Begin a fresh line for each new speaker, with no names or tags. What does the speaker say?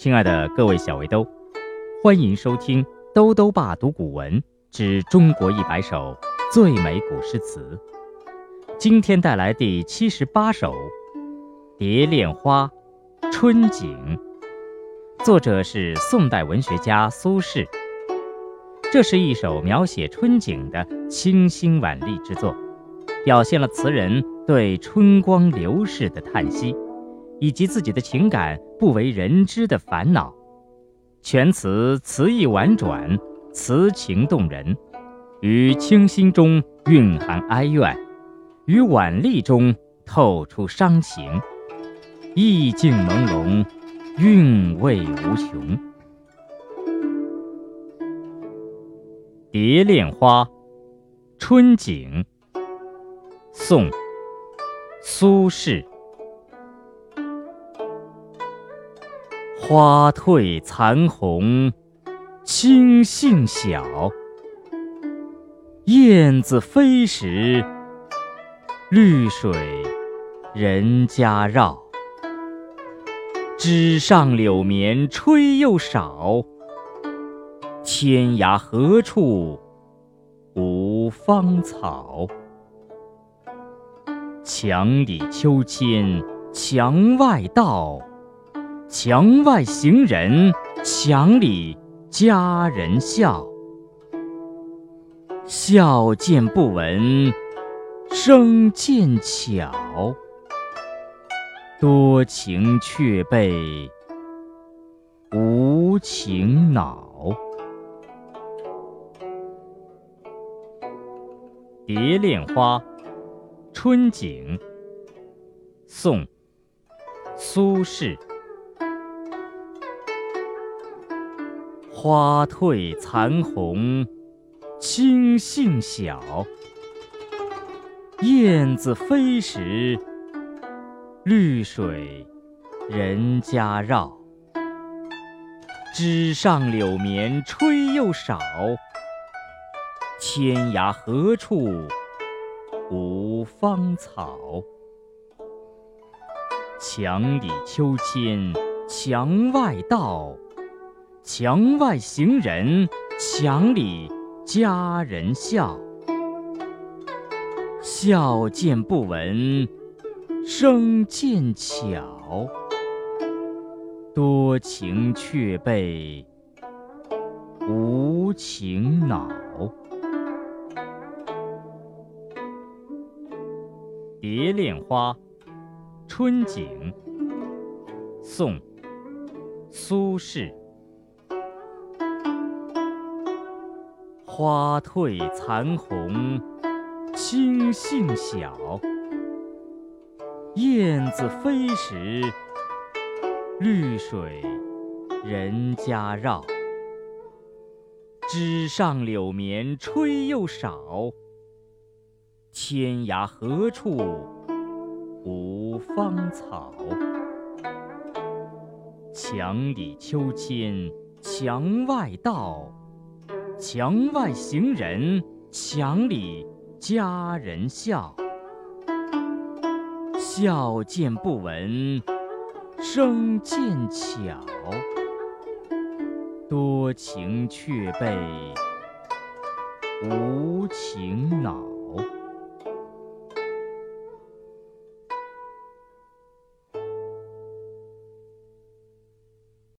亲爱的各位小围兜，欢迎收听《兜兜爸读古文之中国一百首最美古诗词》。今天带来第七十八首《蝶恋花·春景》，作者是宋代文学家苏轼。这是一首描写春景的清新婉丽之作，表现了词人对春光流逝的叹息。以及自己的情感不为人知的烦恼，全词词意婉转，词情动人，于清新中蕴含哀怨，于婉丽中透出伤情，意境朦胧，韵味无穷。《蝶恋花·春景》宋·苏轼。花褪残红，青杏小。燕子飞时，绿水人家绕。枝上柳绵吹又少，天涯何处无芳草？墙里秋千墙外道。墙外行人，墙里佳人笑。笑渐不闻，声渐悄。多情却被无情恼。《蝶恋花·春景》宋·苏轼。花褪残红，青杏小。燕子飞时，绿水人家绕。枝上柳绵吹又少，天涯何处无芳草？墙里秋千墙外道。墙外行人，墙里佳人笑。笑渐不闻，声渐悄。多情却被无情恼。《蝶恋花·春景》宋·苏轼。花褪残红，青杏小。燕子飞时，绿水人家绕。枝上柳绵吹又少，天涯何处无芳草？墙里秋千墙外道。墙外行人，墙里佳人笑。笑渐不闻，声渐悄。多情却被无情恼。